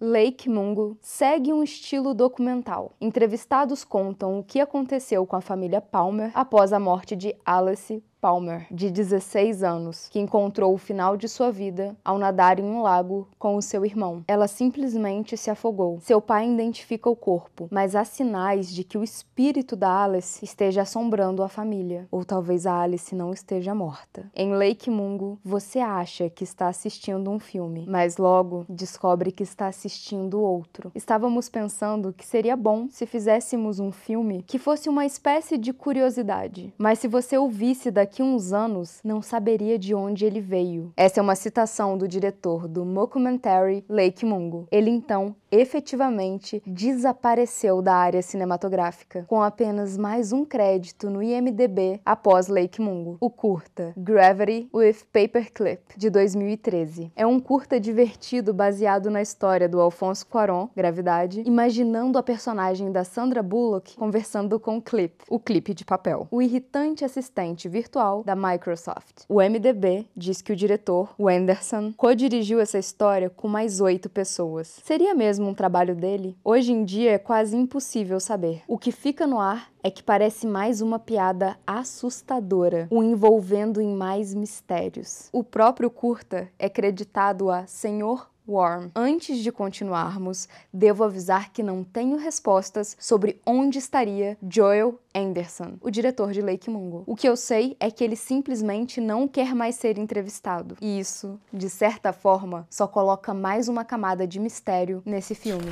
Lake Mungo segue um estilo documental. Entrevistados contam o que aconteceu com a família Palmer após a morte de Alice Palmer, de 16 anos, que encontrou o final de sua vida ao nadar em um lago com o seu irmão. Ela simplesmente se afogou. Seu pai identifica o corpo, mas há sinais de que o espírito da Alice esteja assombrando a família, ou talvez a Alice não esteja morta. Em Lake Mungo, você acha que está assistindo um filme, mas logo descobre que está assistindo outro. Estávamos pensando que seria bom se fizéssemos um filme que fosse uma espécie de curiosidade, mas se você ouvisse daqui daqui uns anos não saberia de onde ele veio. Essa é uma citação do diretor do mockumentary Lake Mungo. Ele então efetivamente desapareceu da área cinematográfica, com apenas mais um crédito no IMDb após Lake Mungo, o curta Gravity with Paperclip, de 2013. É um curta divertido baseado na história do Alfonso Cuarón, Gravidade, imaginando a personagem da Sandra Bullock conversando com Clip, o clipe de papel, o irritante assistente virtual da Microsoft. O MDB diz que o diretor, o Anderson, co-dirigiu essa história com mais oito pessoas. Seria mesmo um trabalho dele? Hoje em dia é quase impossível saber. O que fica no ar é que parece mais uma piada assustadora, o envolvendo em mais mistérios. O próprio curta é creditado a Senhor Worm. Antes de continuarmos, devo avisar que não tenho respostas sobre onde estaria Joel Anderson, o diretor de Lake Mungo. O que eu sei é que ele simplesmente não quer mais ser entrevistado. E isso, de certa forma, só coloca mais uma camada de mistério nesse filme.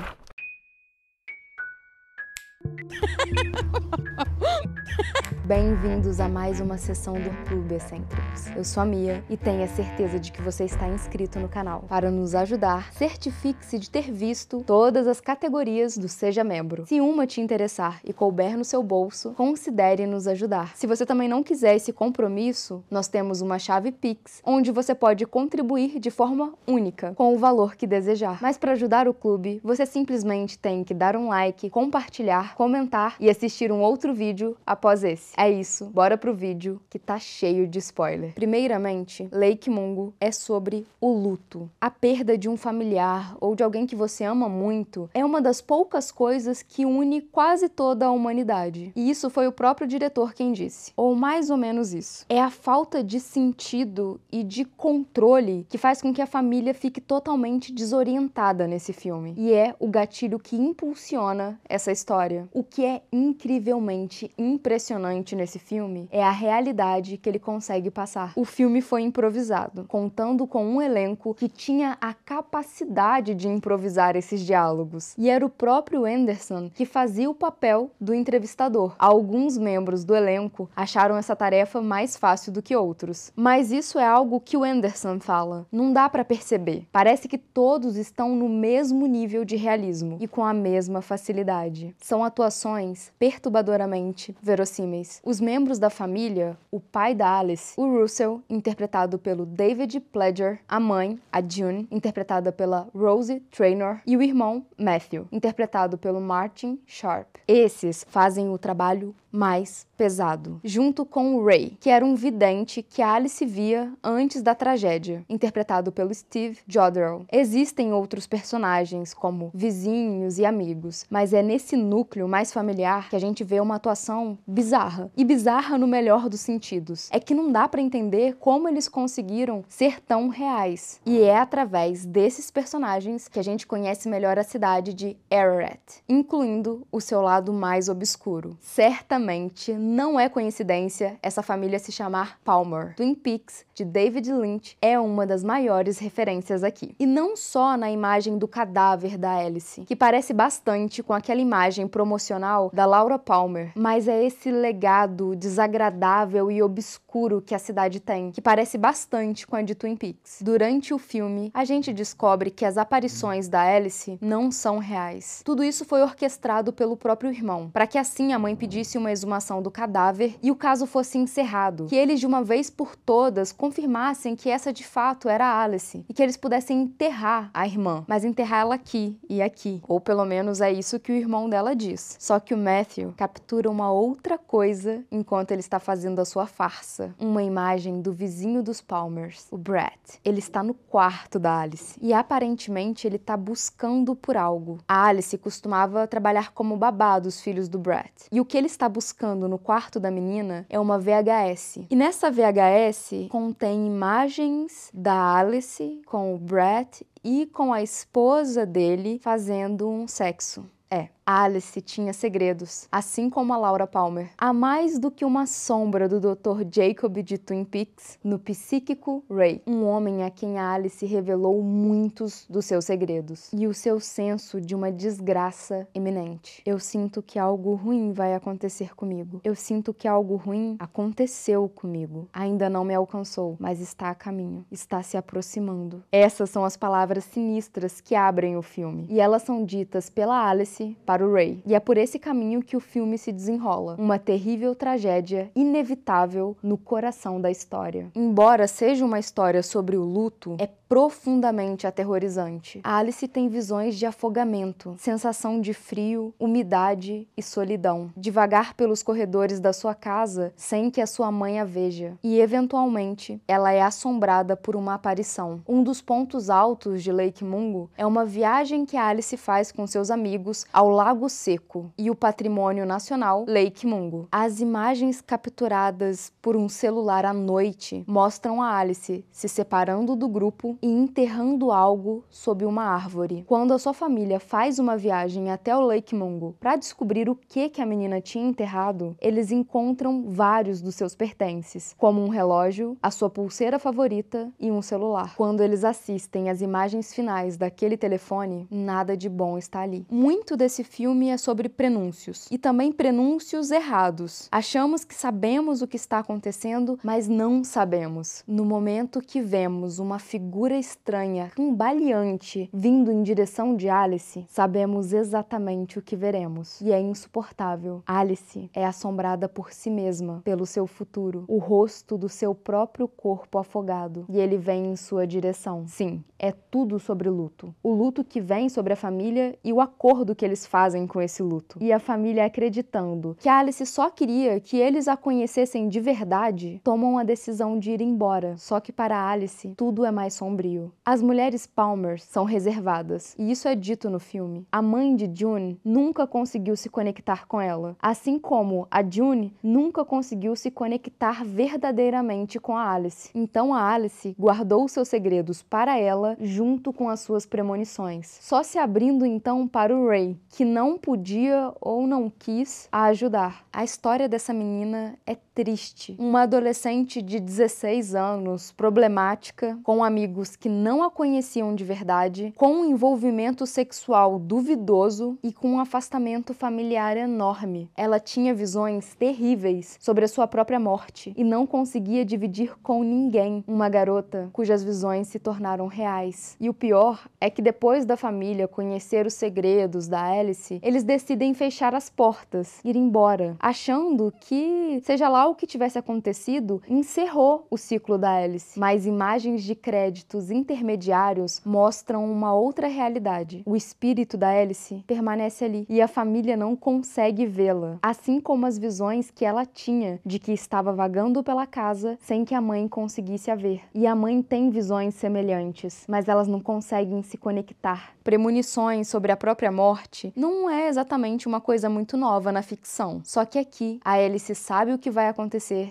Bem-vindos a mais uma sessão do Clube Excêntricos. Eu sou a Mia e tenho a certeza de que você está inscrito no canal. Para nos ajudar, certifique-se de ter visto todas as categorias do Seja Membro. Se uma te interessar e couber no seu bolso, considere nos ajudar. Se você também não quiser esse compromisso, nós temos uma chave Pix, onde você pode contribuir de forma única, com o valor que desejar. Mas para ajudar o clube, você simplesmente tem que dar um like, compartilhar, comentar e assistir um outro vídeo após esse. É isso, bora pro vídeo que tá cheio de spoiler. Primeiramente, Lake Mungo é sobre o luto. A perda de um familiar ou de alguém que você ama muito é uma das poucas coisas que une quase toda a humanidade. E isso foi o próprio diretor quem disse. Ou mais ou menos isso. É a falta de sentido e de controle que faz com que a família fique totalmente desorientada nesse filme. E é o gatilho que impulsiona essa história. O que é incrivelmente impressionante nesse filme é a realidade que ele consegue passar. O filme foi improvisado, contando com um elenco que tinha a capacidade de improvisar esses diálogos. E era o próprio Anderson que fazia o papel do entrevistador. Alguns membros do elenco acharam essa tarefa mais fácil do que outros. Mas isso é algo que o Anderson fala. Não dá para perceber. Parece que todos estão no mesmo nível de realismo e com a mesma facilidade. São atuações perturbadoramente verossímeis. Os membros da família, o pai da Alice, o Russell, interpretado pelo David Pledger, a mãe, a June, interpretada pela Rosie Traynor, e o irmão, Matthew, interpretado pelo Martin Sharp. Esses fazem o trabalho mais pesado, junto com Ray, que era um vidente que Alice via antes da tragédia, interpretado pelo Steve Jodrell. Existem outros personagens, como vizinhos e amigos, mas é nesse núcleo mais familiar que a gente vê uma atuação bizarra. E bizarra no melhor dos sentidos. É que não dá para entender como eles conseguiram ser tão reais. E é através desses personagens que a gente conhece melhor a cidade de Ararat, incluindo o seu lado mais obscuro. Certamente não é coincidência essa família se chamar Palmer. Twin Peaks, de David Lynch, é uma das maiores referências aqui. E não só na imagem do cadáver da Alice, que parece bastante com aquela imagem promocional da Laura Palmer, mas é esse legado desagradável e obscuro que a cidade tem, que parece bastante com a de Twin Peaks. Durante o filme, a gente descobre que as aparições da Alice não são reais. Tudo isso foi orquestrado pelo próprio irmão, para que assim a mãe pedisse uma exumação do cadáver e o caso fosse encerrado, que eles de uma vez por todas confirmassem que essa de fato era Alice e que eles pudessem enterrar a irmã, mas enterrar ela aqui e aqui, ou pelo menos é isso que o irmão dela diz. Só que o Matthew captura uma outra coisa enquanto ele está fazendo a sua farsa, uma imagem do vizinho dos Palmers, o Brett. Ele está no quarto da Alice e aparentemente ele está buscando por algo. A Alice costumava trabalhar como babá dos filhos do Brett. E o que ele está buscando no quarto da menina é uma VHS. E nessa VHS contém imagens da Alice com o Brett e com a esposa dele fazendo um sexo. É, Alice tinha segredos, assim como a Laura Palmer. Há mais do que uma sombra do Dr. Jacob de Twin Peaks no psíquico Ray, um homem a quem a Alice revelou muitos dos seus segredos e o seu senso de uma desgraça iminente. Eu sinto que algo ruim vai acontecer comigo. Eu sinto que algo ruim aconteceu comigo. Ainda não me alcançou, mas está a caminho, está se aproximando. Essas são as palavras sinistras que abrem o filme, e elas são ditas pela Alice para para o Ray. E é por esse caminho que o filme se desenrola, uma terrível tragédia inevitável no coração da história. Embora seja uma história sobre o luto, é profundamente aterrorizante. A Alice tem visões de afogamento, sensação de frio, umidade e solidão. Devagar pelos corredores da sua casa sem que a sua mãe a veja. E, eventualmente, ela é assombrada por uma aparição. Um dos pontos altos de Lake Mungo é uma viagem que Alice faz com seus amigos ao Lago Seco e o patrimônio nacional Lake Mungo. As imagens capturadas por um celular à noite mostram a Alice se separando do grupo e enterrando algo sob uma árvore. Quando a sua família faz uma viagem até o Lake Mungo para descobrir o que que a menina tinha enterrado, eles encontram vários dos seus pertences, como um relógio, a sua pulseira favorita e um celular. Quando eles assistem às imagens finais daquele telefone, nada de bom está ali. Muito desse filme é sobre prenúncios e também prenúncios errados. Achamos que sabemos o que está acontecendo, mas não sabemos. No momento que vemos uma figura estranha, cambaleante, vindo em direção de Alice, sabemos exatamente o que veremos. E é insuportável. Alice é assombrada por si mesma, pelo seu futuro, o rosto do seu próprio corpo afogado. E ele vem em sua direção. Sim, é tudo sobre luto. O luto que vem sobre a família e o acordo que eles fazem com esse luto. E a família acreditando que Alice só queria que eles a conhecessem de verdade, tomam a decisão de ir embora. Só que para Alice, tudo é mais sombrio sombrio. As mulheres Palmer são reservadas, e isso é dito no filme. A mãe de June nunca conseguiu se conectar com ela, assim como a June nunca conseguiu se conectar verdadeiramente com a Alice. Então a Alice guardou seus segredos para ela junto com as suas premonições, só se abrindo então para o Ray, que não podia ou não quis a ajudar. A história dessa menina é triste. Uma adolescente de 16 anos, problemática, com amigos que não a conheciam de verdade, com um envolvimento sexual duvidoso e com um afastamento familiar enorme. Ela tinha visões terríveis sobre a sua própria morte e não conseguia dividir com ninguém uma garota cujas visões se tornaram reais. E o pior é que depois da família conhecer os segredos da Alice, eles decidem fechar as portas, ir embora, achando que seja lá o que tivesse acontecido encerrou o ciclo da Alice, mas imagens de créditos intermediários mostram uma outra realidade. O espírito da Alice permanece ali e a família não consegue vê-la, assim como as visões que ela tinha de que estava vagando pela casa sem que a mãe conseguisse a ver. E a mãe tem visões semelhantes, mas elas não conseguem se conectar. Premonições sobre a própria morte não é exatamente uma coisa muito nova na ficção. Só que aqui a Alice sabe o que vai acontecer,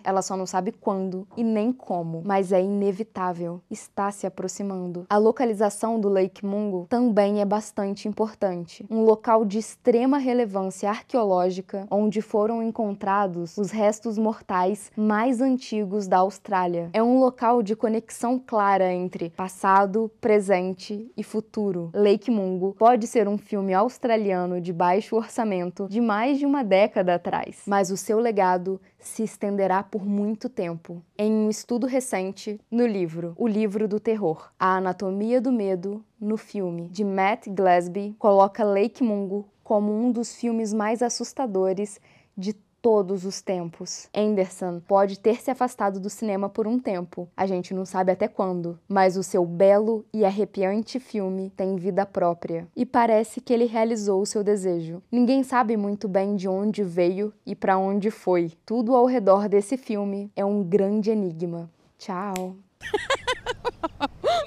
ela só não sabe quando e nem como, mas é inevitável, está se aproximando. A localização do Lake Mungo também é bastante importante. Um local de extrema relevância arqueológica, onde foram encontrados os restos mortais mais antigos da Austrália. É um local de conexão clara entre passado, presente e futuro. Lake Mungo pode ser um filme australiano de baixo orçamento de mais de uma década atrás, mas o seu legado se estenderá por muito tempo. Em um estudo recente, no livro O Livro do Terror, A Anatomia do Medo, no filme de Matt Glasby, coloca Lake Mungo como um dos filmes mais assustadores de todos os tempos. Anderson pode ter se afastado do cinema por um tempo, a gente não sabe até quando, mas o seu belo e arrepiante filme tem vida própria e parece que ele realizou o seu desejo. Ninguém sabe muito bem de onde veio e para onde foi. Tudo ao redor desse filme é um grande enigma. Tchau.